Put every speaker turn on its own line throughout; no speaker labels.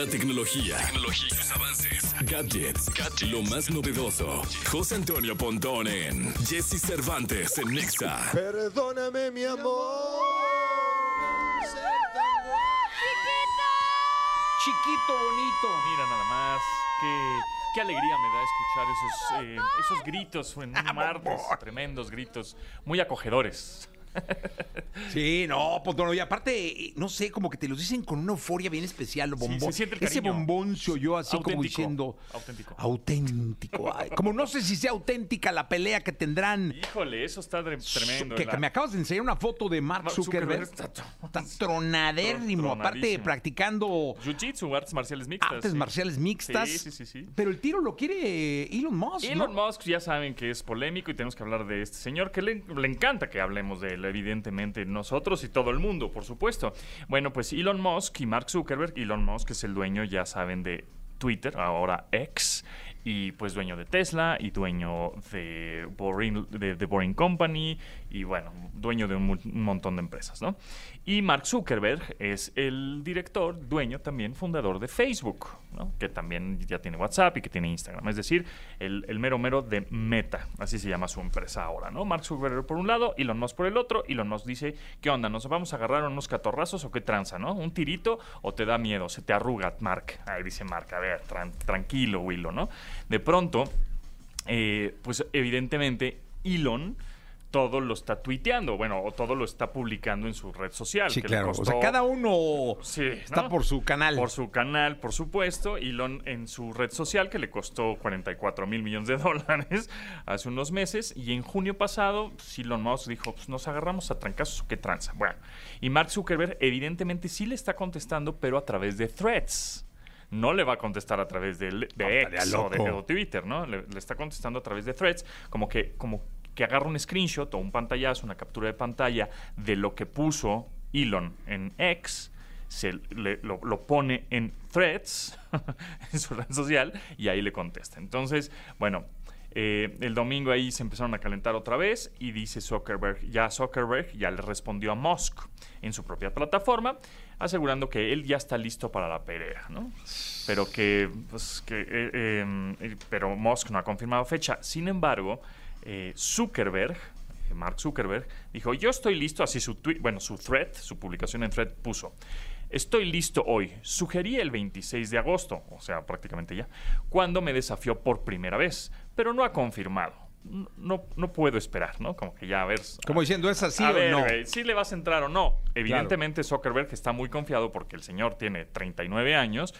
La tecnología, tecnología sus avances, gadgets, lo más novedoso. José Antonio Pontón en Jesse Cervantes en Nexa.
Perdóname, mi amor.
Chiquito, bonito. Mira nada más. Qué, qué alegría me da escuchar esos, eh, esos gritos en un martes. Tremendos gritos. Muy acogedores.
Sí, no, pues no, y aparte, no sé, como que te los dicen con una euforia bien especial,
el
Ese bombón se oyó así como diciendo.
auténtico.
Auténtico. Ay, como no sé si sea auténtica la pelea que tendrán.
Híjole, eso está tre- tremendo.
Que, me acabas de enseñar una foto de Mark Zuckerberg.
Zuckerberg está-
tronadérrimo. Aparte, practicando
Jiu-Jitsu, artes marciales mixtas.
artes
sí.
marciales mixtas.
Sí, sí, sí, sí.
Pero el tiro lo quiere Elon Musk.
Elon
¿no?
Musk ya saben que es polémico y tenemos que hablar de este señor que le, le encanta que hablemos de él, evidentemente nosotros y todo el mundo, por supuesto. Bueno, pues Elon Musk y Mark Zuckerberg, Elon Musk es el dueño, ya saben, de Twitter, ahora X, y pues dueño de Tesla y dueño de Boring, de, Boring Company y bueno, dueño de un, montón de empresas, ¿no? Y Mark Zuckerberg es el director, dueño también, fundador de Facebook, ¿no? Que también ya tiene WhatsApp y que tiene Instagram, es decir, el, mero mero de Meta, así se llama su empresa ahora, ¿no? Mark Zuckerberg por un lado, Elon Musk por el otro, Elon Musk dice, ¿qué onda? ¿Nos vamos a agarrar unos catorrazos o qué tranza, no? ¿Un tirito o te da miedo? Se te arruga, Mark. Ahí dice Mark, a ver, tran- tranquilo, Willow, ¿no? De pronto, eh, pues evidentemente Elon todo lo está tuiteando, bueno, o todo lo está publicando en su red social.
Sí,
que le
claro. O sea, cada uno
Sí,
está
¿no?
por su canal.
Por su canal, por supuesto. Elon en su red social, que le costó 44 mil millones de dólares hace unos meses. Y en junio pasado, pues, Elon Musk dijo: Pues nos agarramos a trancazos qué tranza. Bueno, y Mark Zuckerberg, evidentemente, sí le está contestando, pero a través de threads. No le va a contestar a través de, de X o de, o Twitter, ¿no? Le, le está contestando a través de threads, como que, como que agarra un screenshot o un pantallazo, una captura de pantalla de lo que puso Elon en X, se le- lo, lo pone en threads, en su red social, y ahí le contesta. Entonces, bueno, eh, el domingo ahí se empezaron a calentar otra vez y dice Zuckerberg, ya Zuckerberg ya le respondió a Musk en su propia plataforma, asegurando que él ya está listo para la pelea, ¿no? Pero que, pues, que, eh, eh, pero Musk no ha confirmado fecha. Sin embargo, Zuckerberg, Mark Zuckerberg, dijo, yo estoy listo, así su tweet, bueno, su thread, su publicación en thread puso, estoy listo hoy, sugerí el 26 de agosto, o sea, prácticamente ya, cuando me desafió por primera vez, pero no ha confirmado. No, no puedo esperar, ¿no? Como que ya a ver.
Como diciendo, ¿es así
a
o
ver,
no?
güey, si le vas a entrar o no. Evidentemente, Zuckerberg está muy confiado porque el señor tiene 39 años,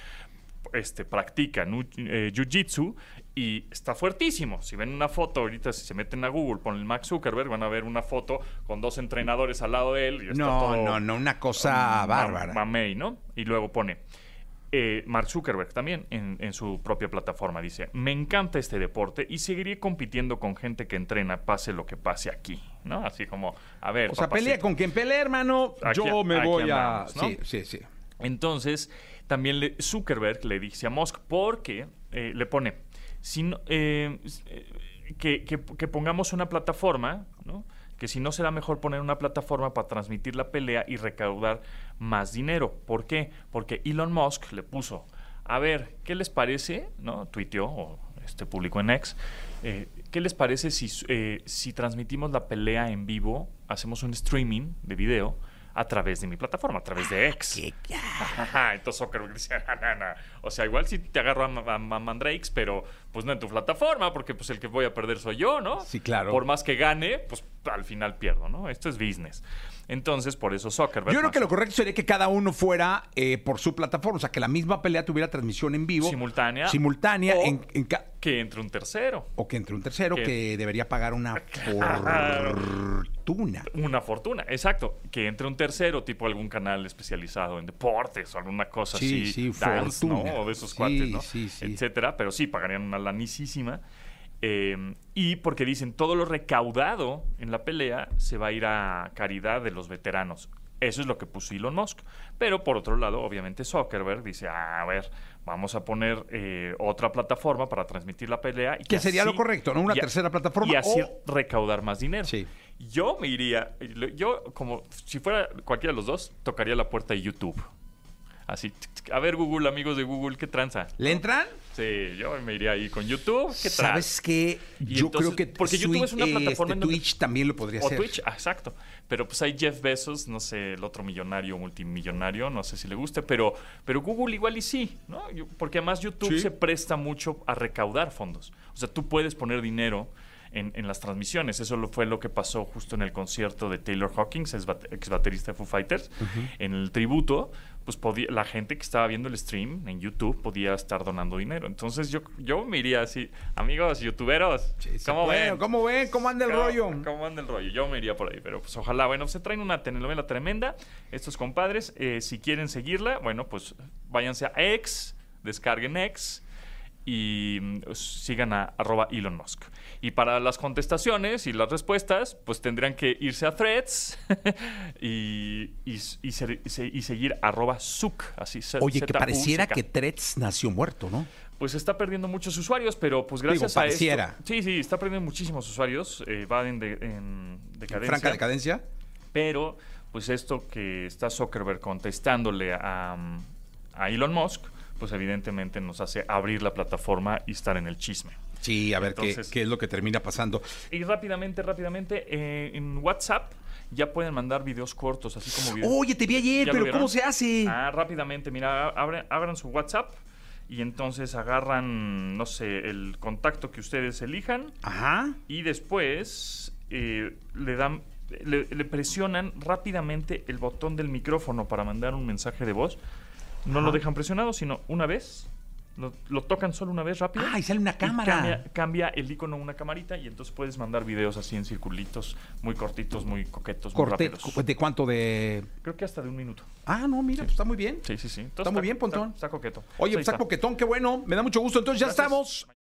este, practica eh, jiu-jitsu y está fuertísimo. Si ven una foto, ahorita si se meten a Google, ponen Max Zuckerberg, van a ver una foto con dos entrenadores al lado de él. Y está
No,
todo
no, no, una cosa bárbara.
mamey, ¿no? Y luego pone eh, Mark Zuckerberg también en, en su propia plataforma. Dice, me encanta este deporte y seguiré compitiendo con gente que entrena, pase lo que pase aquí, ¿no? Así como, a ver.
O sea,
papacito.
pelea con quien pelea, hermano.
Aquí-
yo me voy
andamos,
a.
¿no?
Sí, sí, sí.
Entonces, también le- Zuckerberg le dice a Musk, porque eh, le pone, si no- eh, eh, que, que- que pongamos una plataforma, ¿no? Que si no será mejor poner una plataforma para transmitir la pelea y recaudar más dinero. ¿Por qué? Porque Elon Musk le puso, a ver, ¿qué les parece? ¿no? Tuiteó o este publicó en X. eh, ¿Qué les parece si, eh, si transmitimos la pelea en vivo, hacemos un streaming de video a través de mi plataforma, a través de X? Ajá, Entonces Zuckerberg dice, "Ah, no, no". o sea, igual si te agarro a, a Ma- Mandrakes, pero pues no en tu plataforma, porque pues el que voy a perder soy yo, ¿no?
Sí, claro.
Por más que gane, pues al final pierdo, ¿no? Esto es business. Entonces, por eso Zuckerberg...
Yo creo que lo correcto sería que cada uno fuera eh, por su plataforma. O sea, que la misma pelea tuviera transmisión en vivo.
Simultánea.
Simultánea.
O-
en- en ca-
Que entre un tercero.
o que entre un tercero
Que-
que debería pagar una fortuna.
Una fortuna, exacto. Que entre un tercero, tipo algún canal especializado en deportes o alguna cosa
Sí,
así.
sí,
dance, ¿no?
fortuna.
O de esos
Sí,
cuates, ¿no?
sí, sí.
Etcétera. Pero sí, pagarían una lanicísima. Eh, y porque dicen, todo lo recaudado en la pelea se va a ir a caridad de los veteranos. Eso es lo que puso Elon Musk. Pero por otro lado, obviamente Zuckerberg dice, "Ah, a ver, vamos a poner eh, otra plataforma para transmitir la pelea. Y
Que sería lo correcto, ¿no? Una
y
tercera plataforma
Y así
o-
recaudar más dinero.
Sí.
Yo me iría, yo como si fuera cualquiera de los dos, tocaría la puerta de YouTube. Así, a ver Google, amigos de Google, ¿qué tranza?
¿Le entran?
Sí, yo me iría ahí con YouTube. ¿Qué tranza?
¿Sabes qué?
Y
Yo
entonces-
creo que
porque YouTube es una plataforma
este, Twitch también lo podría
O
hacer.
Twitch, ah, exacto. Pero pues hay Jeff Bezos, no sé, el otro millonario, multimillonario, no sé si le guste, pero, pero Google igual y sí, ¿no? Porque además YouTube
Sí.
se presta mucho a recaudar fondos. O sea, tú puedes poner dinero en, en las transmisiones. Eso lo- fue lo que pasó justo en el concierto de Taylor Hawkins, ex, ex baterista de Foo Fighters. En el tributo, pues podía, la gente que estaba viendo el stream en YouTube podía estar donando dinero. Entonces yo, yo me iría así, amigos youtuberos,
Sí,
¿cómo
puede.
ven?
¿Cómo ven? ¿Cómo anda el
¿Cómo-
rollo?
¿Cómo anda el rollo? Yo me iría por ahí, pero pues ojalá. Bueno, se traen una telenovela tremenda. Estos compadres, eh, si quieren seguirla, bueno, pues váyanse a X, descarguen X y mm, sigan a arroba Elon Musk. Y para las contestaciones y las respuestas, pues tendrían que irse a Threads y, y, y ser- y se- y seguir arroba Zuck, así
Oye, que pareciera que Threads nació muerto, ¿no?
Pues está perdiendo muchos usuarios, pero pues gracias
Digo,
a
pareciera.
esto... Sí, sí, está perdiendo muchísimos usuarios, eh, va en, de- en decadencia.
Franca decadencia.
Pero, pues esto que está Zuckerberg contestándole a, a Elon Musk, pues evidentemente nos hace abrir la plataforma y estar en el chisme.
Sí, a ver qué,
Entonces-
qué es lo que termina pasando.
Y rápidamente, rápidamente, eh, en WhatsApp ya pueden mandar videos cortos, así como videos.
Oye, te vi ayer,
¿Ya lo
pero? ¿cómo se hace?
Ah, rápidamente, mira, abren, abran su WhatsApp y entonces agarran, no sé, el contacto que ustedes elijan
Ajá.
y después eh, le dan le, le presionan rápidamente el botón del micrófono para mandar un mensaje de voz. No lo dejan presionado, sino una vez. Lo, lo tocan solo una vez rápido.
Ah, y sale una cámara.
cambia, cambia el icono a una camarita y entonces puedes mandar videos así en circulitos, muy cortitos, muy coquetos, muy
Corte,
rápidos.
¿De cuánto de...?
Creo que hasta de un minuto.
Ah, no, mira, pues está muy bien.
Sí, sí, sí. Entonces
Está muy bien,
Está,
Pontón.
está coqueto.
Oye, pues está
está.
coquetón, qué bueno. Me da mucho gusto. Entonces ya
Gracias.
estamos.